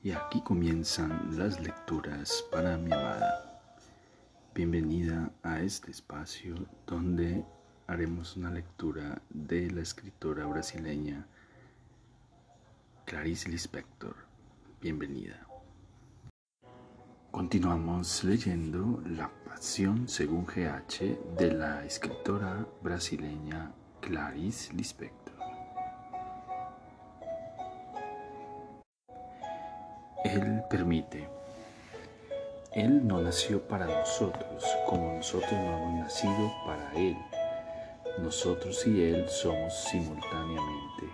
Y aquí comienzan las lecturas para mi amada. Bienvenida a este espacio donde haremos una lectura de la escritora brasileña Clarice Lispector. Bienvenida. Continuamos leyendo La Pasión según GH de la escritora brasileña Clarice Lispector. Él permite. Él no nació para nosotros, como nosotros no hemos nacido para Él. Nosotros y Él somos simultáneamente.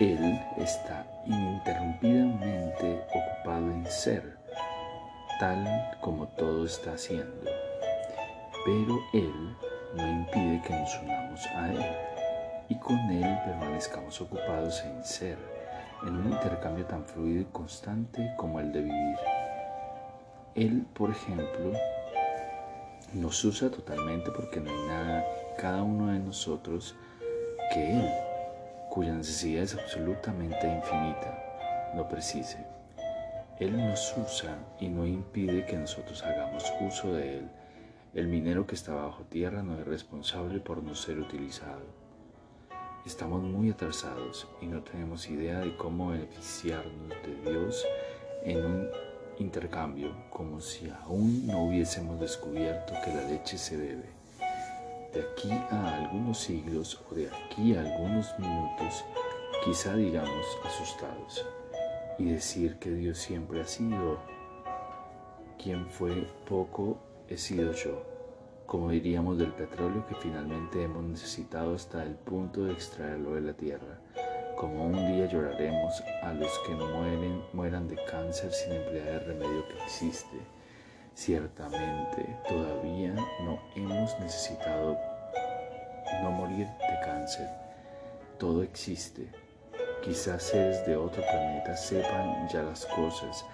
Él está ininterrumpidamente ocupado en ser, tal como todo está haciendo. Pero Él no impide que nos unamos a Él y con Él permanezcamos ocupados en ser en un intercambio tan fluido y constante como el de vivir. Él, por ejemplo, nos usa totalmente porque no hay nada, cada uno de nosotros, que Él, cuya necesidad es absolutamente infinita, no precise. Él nos usa y no impide que nosotros hagamos uso de Él. El minero que está bajo tierra no es responsable por no ser utilizado. Estamos muy atrasados y no tenemos idea de cómo beneficiarnos de Dios en un intercambio, como si aún no hubiésemos descubierto que la leche se bebe. De aquí a algunos siglos o de aquí a algunos minutos, quizá digamos asustados y decir que Dios siempre ha sido quien fue poco, he sido yo como diríamos del petróleo que finalmente hemos necesitado hasta el punto de extraerlo de la tierra, como un día lloraremos a los que mueren, mueran de cáncer sin emplear el remedio que existe. Ciertamente todavía no hemos necesitado no morir de cáncer. Todo existe. Quizás seres de otro planeta sepan ya las cosas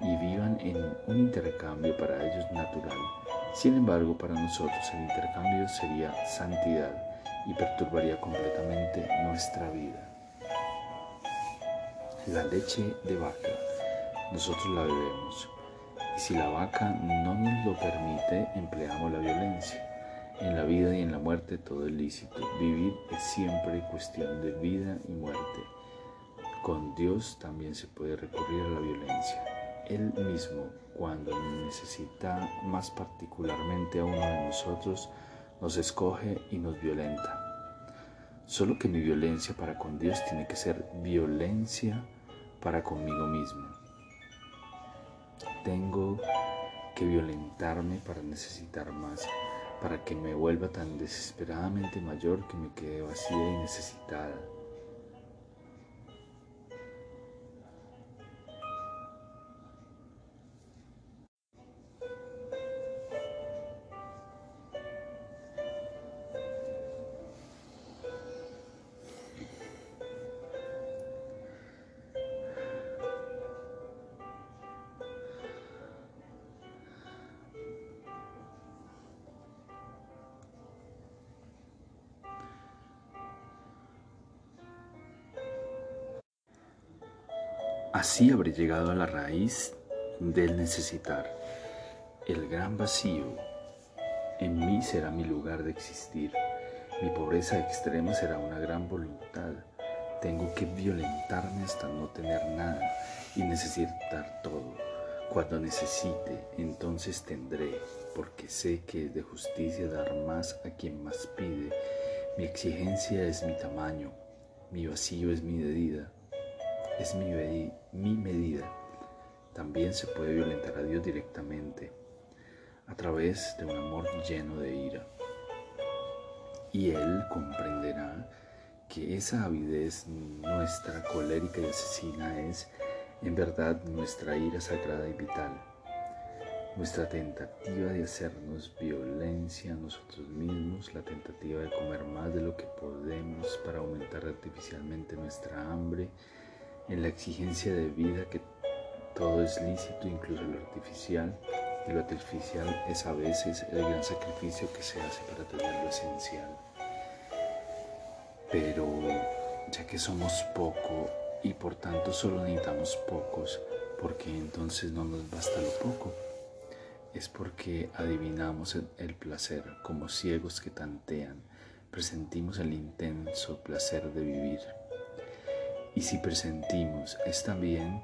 y vivan en un intercambio para ellos natural sin embargo, para nosotros el intercambio sería santidad y perturbaría completamente nuestra vida. La leche de vaca, nosotros la bebemos. Y si la vaca no nos lo permite, empleamos la violencia. En la vida y en la muerte todo es lícito. Vivir es siempre cuestión de vida y muerte. Con Dios también se puede recurrir a la violencia. Él mismo, cuando necesita más particularmente a uno de nosotros, nos escoge y nos violenta. Solo que mi violencia para con Dios tiene que ser violencia para conmigo mismo. Tengo que violentarme para necesitar más, para que me vuelva tan desesperadamente mayor que me quede vacía y necesitada. Así habré llegado a la raíz del necesitar. El gran vacío en mí será mi lugar de existir. Mi pobreza extrema será una gran voluntad. Tengo que violentarme hasta no tener nada y necesitar todo. Cuando necesite, entonces tendré, porque sé que es de justicia dar más a quien más pide. Mi exigencia es mi tamaño, mi vacío es mi medida es mi, mi medida. También se puede violentar a Dios directamente a través de un amor lleno de ira. Y Él comprenderá que esa avidez nuestra colérica y asesina es en verdad nuestra ira sagrada y vital, nuestra tentativa de hacernos violencia a nosotros mismos, la tentativa de comer más de lo que podemos para aumentar artificialmente nuestra hambre, en la exigencia de vida que todo es lícito, incluso lo artificial, y lo artificial es a veces el gran sacrificio que se hace para tener lo esencial. Pero ya que somos poco y por tanto solo necesitamos pocos, porque entonces no nos basta lo poco. Es porque adivinamos el placer como ciegos que tantean, presentimos el intenso placer de vivir. Y si presentimos es también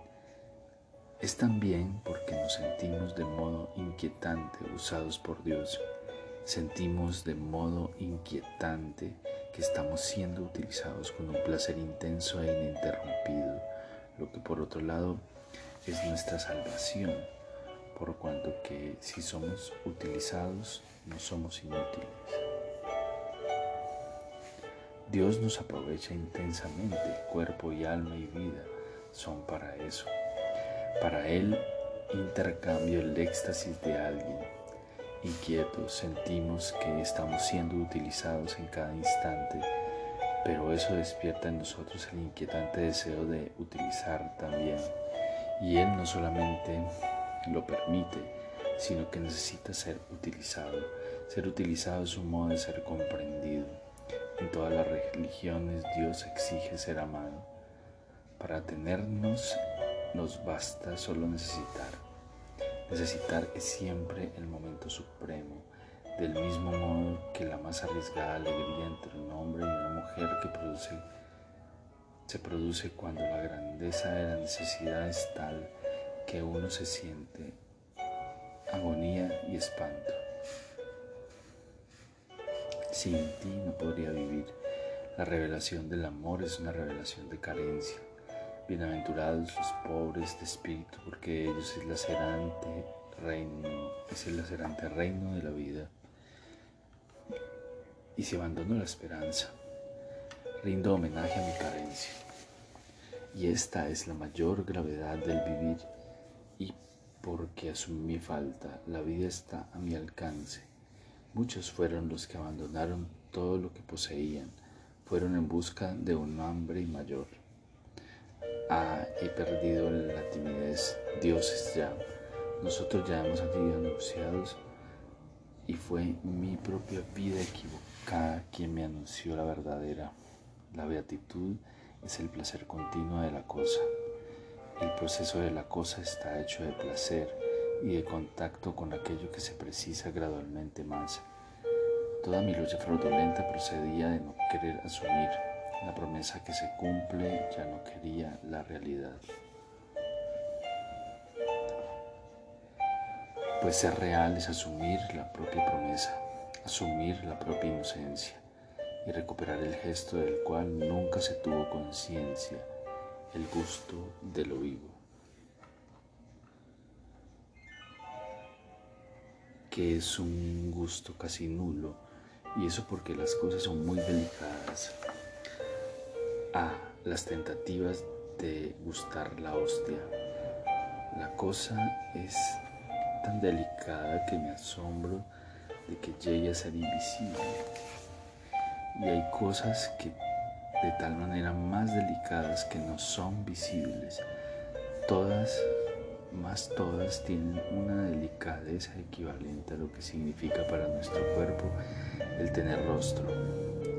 es también porque nos sentimos de modo inquietante usados por Dios. Sentimos de modo inquietante que estamos siendo utilizados con un placer intenso e ininterrumpido, lo que por otro lado es nuestra salvación, por cuanto que si somos utilizados no somos inútiles. Dios nos aprovecha intensamente, cuerpo y alma y vida son para eso. Para Él intercambio el éxtasis de alguien. Inquietos sentimos que estamos siendo utilizados en cada instante, pero eso despierta en nosotros el inquietante deseo de utilizar también. Y Él no solamente lo permite, sino que necesita ser utilizado. Ser utilizado es un modo de ser comprendido. En todas las religiones Dios exige ser amado. Para tenernos nos basta solo necesitar. Necesitar es siempre el momento supremo, del mismo modo que la más arriesgada alegría entre un hombre y una mujer que produce, se produce cuando la grandeza de la necesidad es tal que uno se siente agonía y espanto. Sin ti no podría vivir. La revelación del amor es una revelación de carencia. Bienaventurados los pobres de espíritu, porque ellos es el lacerante reino, es el reino de la vida. Y si abandono la esperanza, rindo homenaje a mi carencia. Y esta es la mayor gravedad del vivir, y porque asumí mi falta, la vida está a mi alcance. Muchos fueron los que abandonaron todo lo que poseían, fueron en busca de un hambre mayor ah, he perdido la timidez, Dios es ya. Nosotros ya hemos sido anunciados y fue mi propia vida equivocada quien me anunció la verdadera. La beatitud es el placer continuo de la cosa. El proceso de la cosa está hecho de placer y de contacto con aquello que se precisa gradualmente más. Toda mi lucha fraudulenta procedía de no querer asumir la promesa que se cumple ya no quería la realidad. Pues ser real es asumir la propia promesa, asumir la propia inocencia y recuperar el gesto del cual nunca se tuvo conciencia, el gusto de lo vivo. Que es un gusto casi nulo, y eso porque las cosas son muy delicadas a las tentativas de gustar la hostia. La cosa es tan delicada que me asombro de que llegue a ser invisible. Y hay cosas que de tal manera más delicadas que no son visibles. Todas, más todas, tienen una delicadeza equivalente a lo que significa para nuestro cuerpo el tener rostro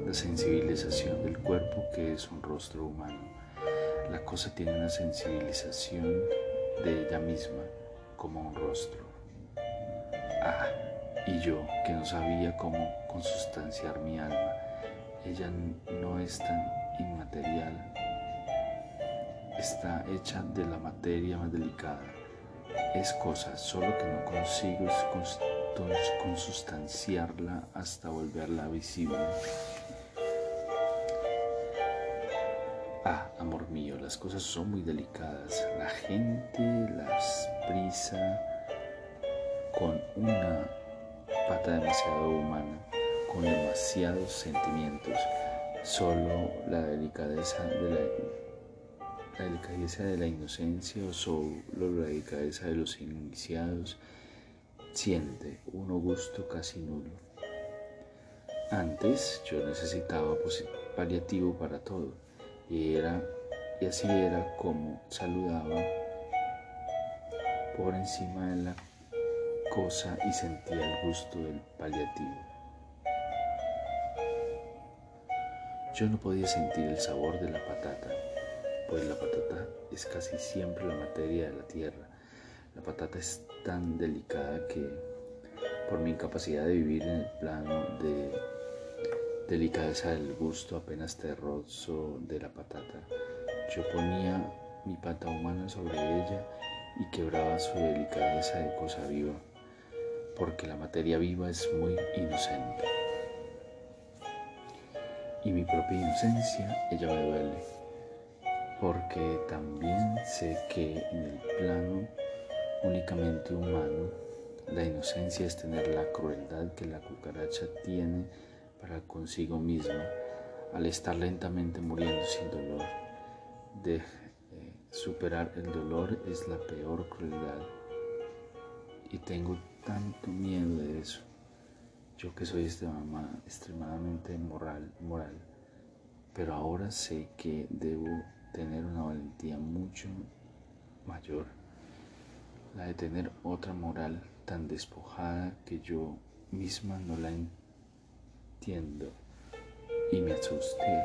la sensibilización del cuerpo que es un rostro humano. La cosa tiene una sensibilización de ella misma como un rostro. Ah, y yo que no sabía cómo consustanciar mi alma, ella no es tan inmaterial, está hecha de la materia más delicada. Es cosa, solo que no consigo consustanciarla hasta volverla visible. Ah, amor mío, las cosas son muy delicadas. La gente las prisa con una pata demasiado humana, con demasiados sentimientos. Solo la delicadeza de la, la delicadeza de la inocencia o solo la delicadeza de los iniciados siente un gusto casi nulo. Antes yo necesitaba paliativo para todo y, era, y así era como saludaba por encima de la cosa y sentía el gusto del paliativo. Yo no podía sentir el sabor de la patata, pues la patata es casi siempre la materia de la tierra. La patata es tan delicada que por mi incapacidad de vivir en el plano de delicadeza del gusto apenas terroso de la patata, yo ponía mi pata humana sobre ella y quebraba su delicadeza de cosa viva, porque la materia viva es muy inocente. Y mi propia inocencia, ella me duele, porque también sé que en el plano únicamente humano, la inocencia es tener la crueldad que la cucaracha tiene para consigo misma al estar lentamente muriendo sin dolor. De eh, superar el dolor es la peor crueldad. Y tengo tanto miedo de eso. Yo que soy extremadamente moral, moral, pero ahora sé que debo tener una valentía mucho mayor, la de tener otra moral tan despojada que yo misma no la entiendo y me asusté.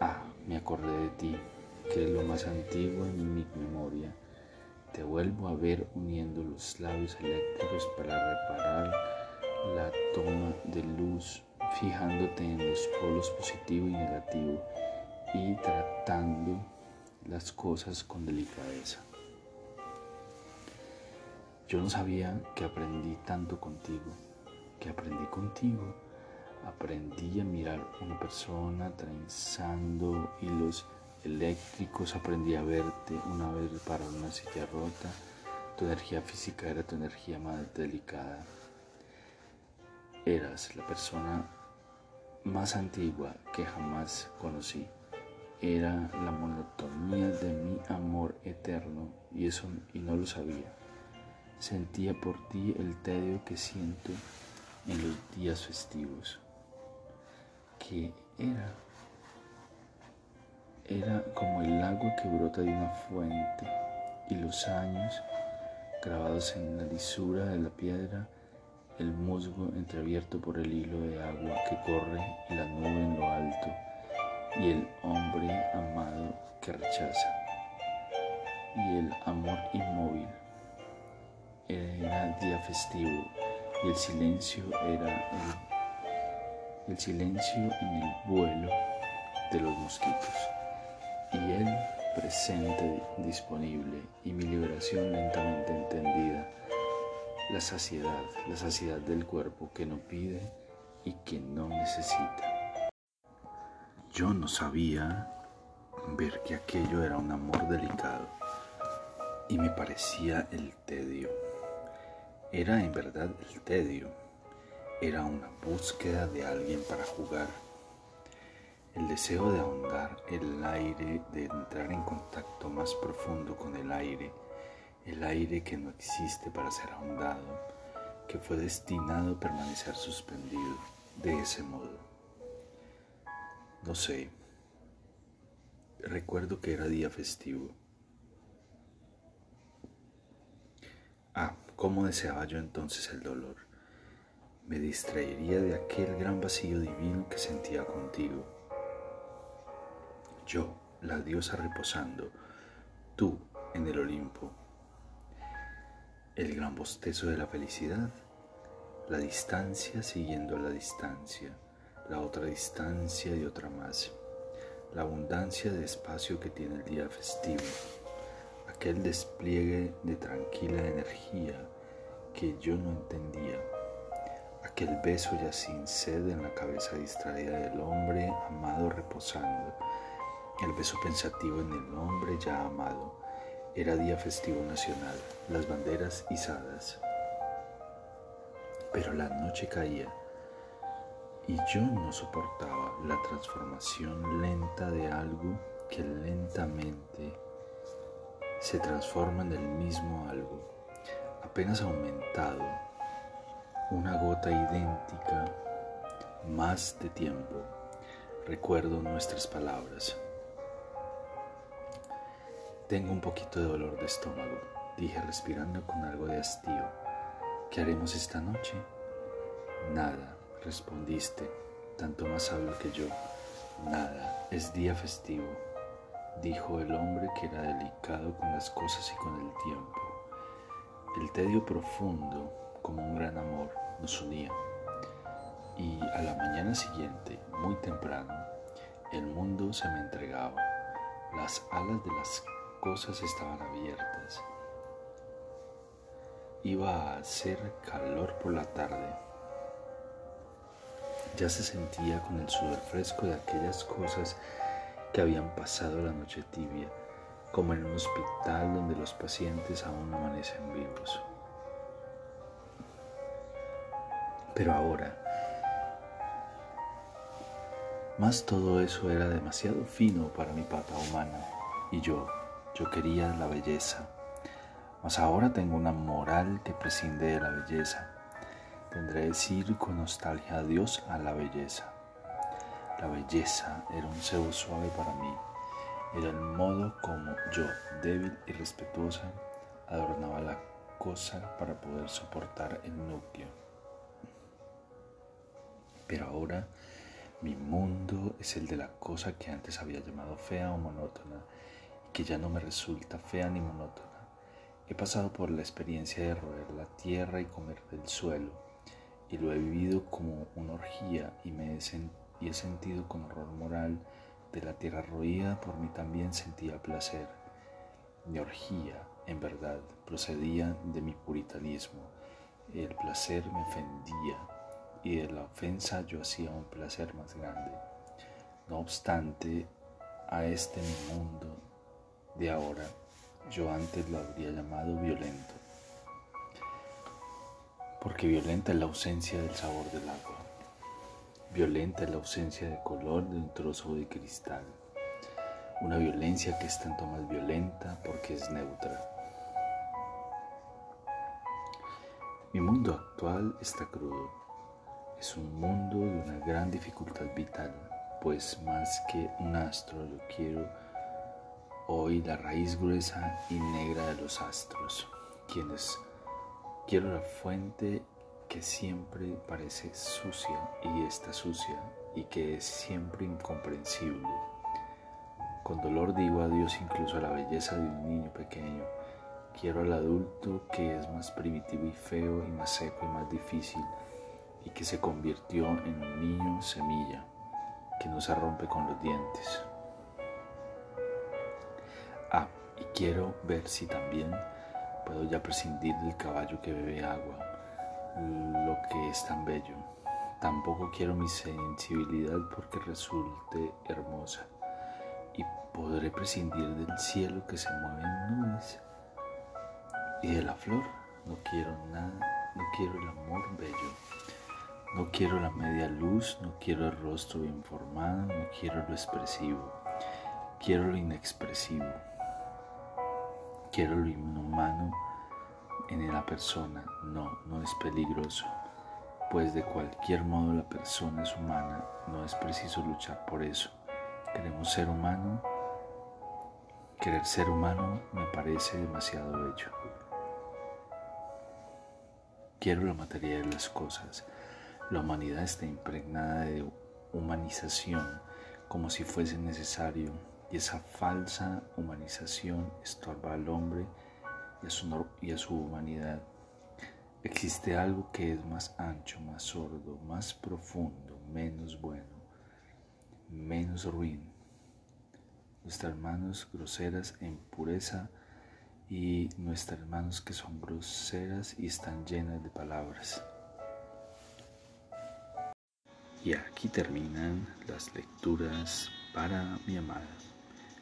Ah, me acordé de ti, que es lo más antiguo en mi memoria. Te vuelvo a ver uniendo los labios eléctricos para reparar la toma de luz, fijándote en los polos positivo y negativo y tratando las cosas con delicadeza. Yo no sabía que aprendí tanto contigo, que aprendí contigo. Aprendí a mirar una persona trenzando hilos eléctricos, aprendí a verte una vez para una silla rota. Tu energía física era tu energía más delicada. Eras la persona más antigua que jamás conocí. Era la monotonía de mi amor eterno y eso y no lo sabía. Sentía por ti el tedio que siento en los días festivos, que era, era como el agua que brota de una fuente y los años grabados en la lisura de la piedra, el musgo entreabierto por el hilo de agua que corre y la nube en lo alto, y el hombre amado que rechaza, y el amor inmóvil era día festivo y el silencio era el, silencio en el vuelo de los mosquitos y él presente, disponible y mi liberación lentamente entendida, la saciedad, la saciedad del cuerpo que no pide y que no necesita. Yo no sabía ver que aquello era un amor delicado y me parecía el tedio. Era en verdad el tedio, era una búsqueda de alguien para jugar, el deseo de ahondar el aire, de entrar en contacto más profundo con el aire, el aire que no existe para ser ahondado, que fue destinado a permanecer suspendido de ese modo. No sé, recuerdo que era día festivo. Ah, ¿Cómo deseaba yo entonces el dolor? Me distraería de aquel gran vacío divino que sentía contigo. Yo, la diosa reposando, tú en el Olimpo. El gran bostezo de la felicidad, la distancia siguiendo la distancia, la otra distancia y otra más, la abundancia de espacio que tiene el día festivo aquel despliegue de tranquila energía que yo no entendía, aquel beso ya sin sed en la cabeza distraída del hombre amado reposando, el beso pensativo en el hombre ya amado. Era día festivo nacional, las banderas izadas. Pero la noche caía y yo no soportaba la transformación lenta de algo que lentamente se transforma en el mismo algo, apenas aumentado, una gota idéntica, más de tiempo. Recuerdo nuestras palabras. Tengo un poquito de dolor de estómago, dije respirando con algo de hastío. ¿Qué haremos esta noche? Nada, respondiste, tanto más sabio que yo. Nada. Es día festivo, dijo el hombre que era delicado con las cosas y con el tiempo. El tedio profundo, como un gran amor, nos unía. Y a la mañana siguiente, muy temprano, el mundo se me entregaba. Las alas de las cosas estaban abiertas. Iba a hacer calor por la tarde. Ya se sentía con el sudor fresco de aquellas cosas que habían pasado la noche tibia, como en un hospital donde los pacientes aún amanecen vivos. Pero ahora, más todo eso era demasiado fino para mi pata humana y yo, yo quería la belleza. Mas ahora tengo una moral que prescinde de la belleza. Tendré decir con nostalgia adiós a la belleza. La belleza era un cebo suave para mí. Era el modo como yo, débil y respetuosa, adornaba la cosa para poder soportar el núcleo. Pero ahora mi mundo es el de la cosa que antes había llamado fea o monótona y que ya no me resulta fea ni monótona. He pasado por la experiencia de roer la tierra y comer del suelo y lo he vivido como una orgía y, me he, sentido con horror moral de la tierra roída, por mí también sentía placer. Mi orgía, en verdad, procedía de mi puritanismo. El placer me ofendía y de la ofensa yo hacía un placer más grande. No obstante, a este mundo de ahora yo antes lo habría llamado violento, porque violenta es la ausencia del sabor del agua, violenta es la ausencia de color de un trozo de cristal, una violencia que es tanto más violenta porque es neutra. Mi mundo actual está crudo. Es un mundo de una gran dificultad vital, pues más que un astro yo quiero hoy la raíz gruesa y negra de los astros, quienes quiero la fuente que siempre parece sucia y está sucia y que es siempre incomprensible. Con dolor digo adiós incluso a la belleza de un niño pequeño. Quiero al adulto que es más primitivo y feo y más seco y más difícil y que se convirtió en un niño semilla que no se rompe con los dientes. Ah, y quiero ver si también puedo ya prescindir del caballo que bebe agua, lo que es tan bello. Tampoco quiero mi sensibilidad porque resulte hermosa. Y podré prescindir del cielo que se mueve en nubes. Y de la flor no quiero nada, no quiero el amor bello. No quiero la media luz, no quiero el rostro bien formado, no quiero lo expresivo, quiero lo inexpresivo, quiero lo inhumano en la persona. No, no es peligroso, pues de cualquier modo la persona es humana, no es preciso luchar por eso. Queremos ser humano, querer ser humano me parece demasiado bello. Quiero la materia de las cosas la humanidad está impregnada de humanización como si fuese necesario y esa falsa humanización estorba al hombre y a, su, y a su humanidad. Existe algo que es más ancho, más sordo, más profundo, menos bueno, menos ruin. Nuestras manos groseras en pureza y nuestras manos que son groseras y están llenas de palabras. Y aquí terminan las lecturas para mi amada.